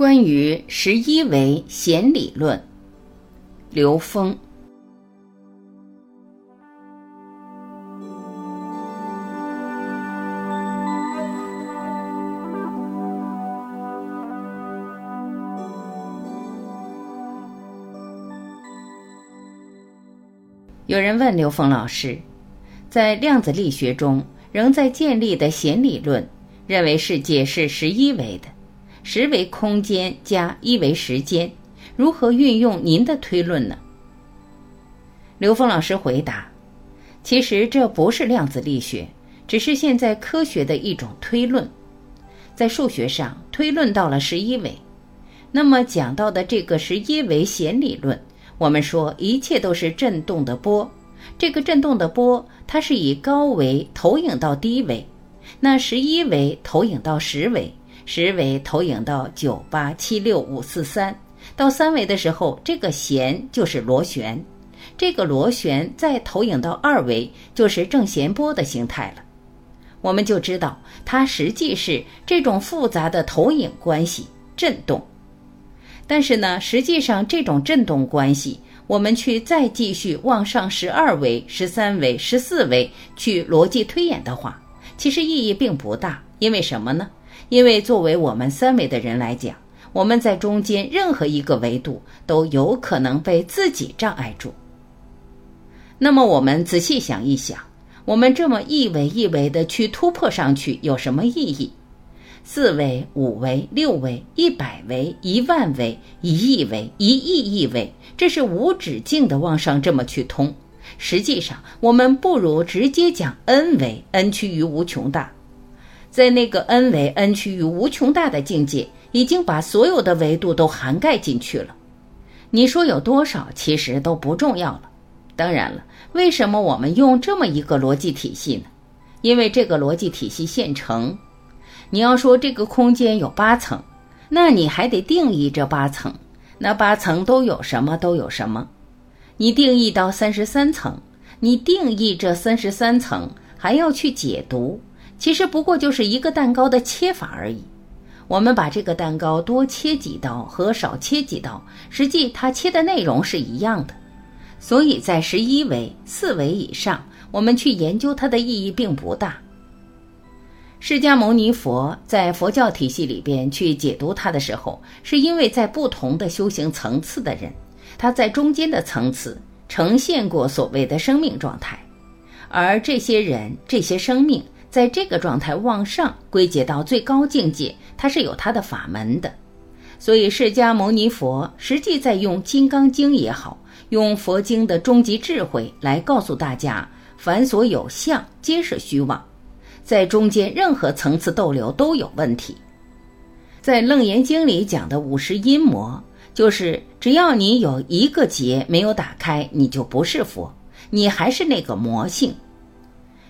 关于十一维弦理论，刘峰。有人问刘峰老师，在量子力学中仍在建立的弦理论，认为世界是十一维的。十维空间加一维时间，如何运用您的推论呢？刘峰老师回答：“其实这不是量子力学，只是现在科学的一种推论。在数学上推论到了十一维，那么讲到的这个十一维弦理论，我们说一切都是振动的波。这个振动的波，它是以高维投影到低维，那十一维投影到十维。”十维投影到九八七六五四三，到三维的时候，这个弦就是螺旋，这个螺旋再投影到二维，就是正弦波的形态了。我们就知道它实际是这种复杂的投影关系振动。但是呢，实际上这种振动关系，我们去再继续往上十二维、十三维、十四维去逻辑推演的话，其实意义并不大。因为什么呢？因为作为我们三维的人来讲，我们在中间任何一个维度都有可能被自己障碍住。那么我们仔细想一想，我们这么一维一维的去突破上去有什么意义？四维、五维、六维、一百维、一万维、一亿维、一亿亿维，这是无止境的往上这么去通。实际上，我们不如直接讲 n 维，n 趋于无穷大。在那个 n 维 n 趋于无穷大的境界，已经把所有的维度都涵盖进去了。你说有多少，其实都不重要了。当然了，为什么我们用这么一个逻辑体系呢？因为这个逻辑体系现成。你要说这个空间有八层，那你还得定义这八层。那八层都有什么？都有什么？你定义到三十三层，你定义这三十三层，还要去解读。其实不过就是一个蛋糕的切法而已。我们把这个蛋糕多切几刀和少切几刀，实际它切的内容是一样的。所以在十一维、四维以上，我们去研究它的意义并不大。释迦牟尼佛在佛教体系里边去解读它的时候，是因为在不同的修行层次的人，他在中间的层次呈现过所谓的生命状态，而这些人、这些生命。在这个状态往上归结到最高境界，它是有它的法门的。所以释迦牟尼佛实际在用《金刚经》也好，用佛经的终极智慧来告诉大家：凡所有相，皆是虚妄。在中间任何层次逗留都有问题。在《楞严经》里讲的五十阴魔，就是只要你有一个结没有打开，你就不是佛，你还是那个魔性。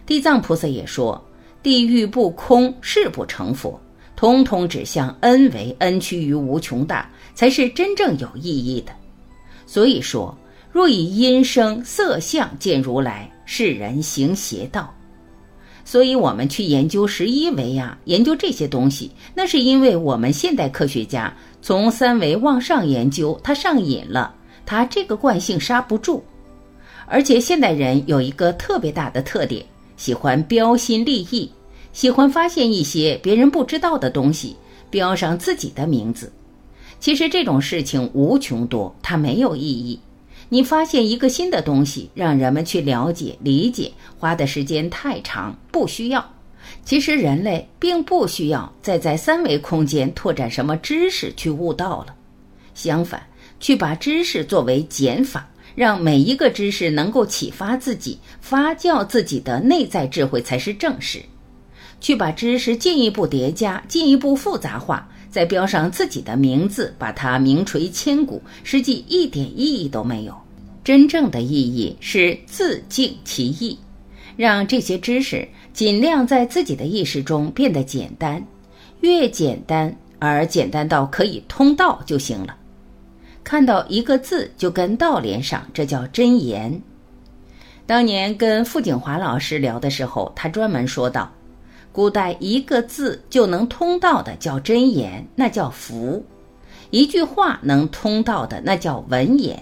地藏菩萨也说。地狱不空，誓不成佛，通通指向恩为恩趋于无穷大，才是真正有意义的。所以说，若以音声色相见如来，世人行邪道。所以我们去研究十一维呀，研究这些东西，那是因为我们现代科学家从三维往上研究，他上瘾了，他这个惯性刹不住。而且现代人有一个特别大的特点。喜欢标新立异，喜欢发现一些别人不知道的东西，标上自己的名字。其实这种事情无穷多，它没有意义。你发现一个新的东西，让人们去了解、理解，花的时间太长，不需要。其实人类并不需要再在三维空间拓展什么知识去悟道了，相反，去把知识作为减法。让每一个知识能够启发自己、发酵自己的内在智慧才是正事。去把知识进一步叠加、进一步复杂化，再标上自己的名字，把它名垂千古，实际一点意义都没有。真正的意义是自净其意，让这些知识尽量在自己的意识中变得简单，越简单而简单到可以通道就行了。看到一个字就跟道连上，这叫真言。当年跟傅景华老师聊的时候，他专门说道：古代一个字就能通道的叫真言，那叫福。一句话能通道的，那叫文言；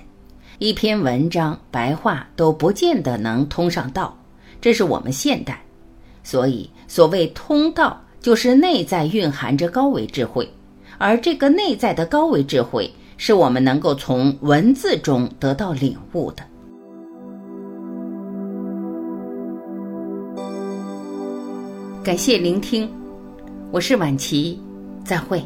一篇文章、白话都不见得能通上道。这是我们现代，所以所谓通道，就是内在蕴含着高维智慧，而这个内在的高维智慧，是我们能够从文字中得到领悟的。感谢聆听，我是晚琪，再会。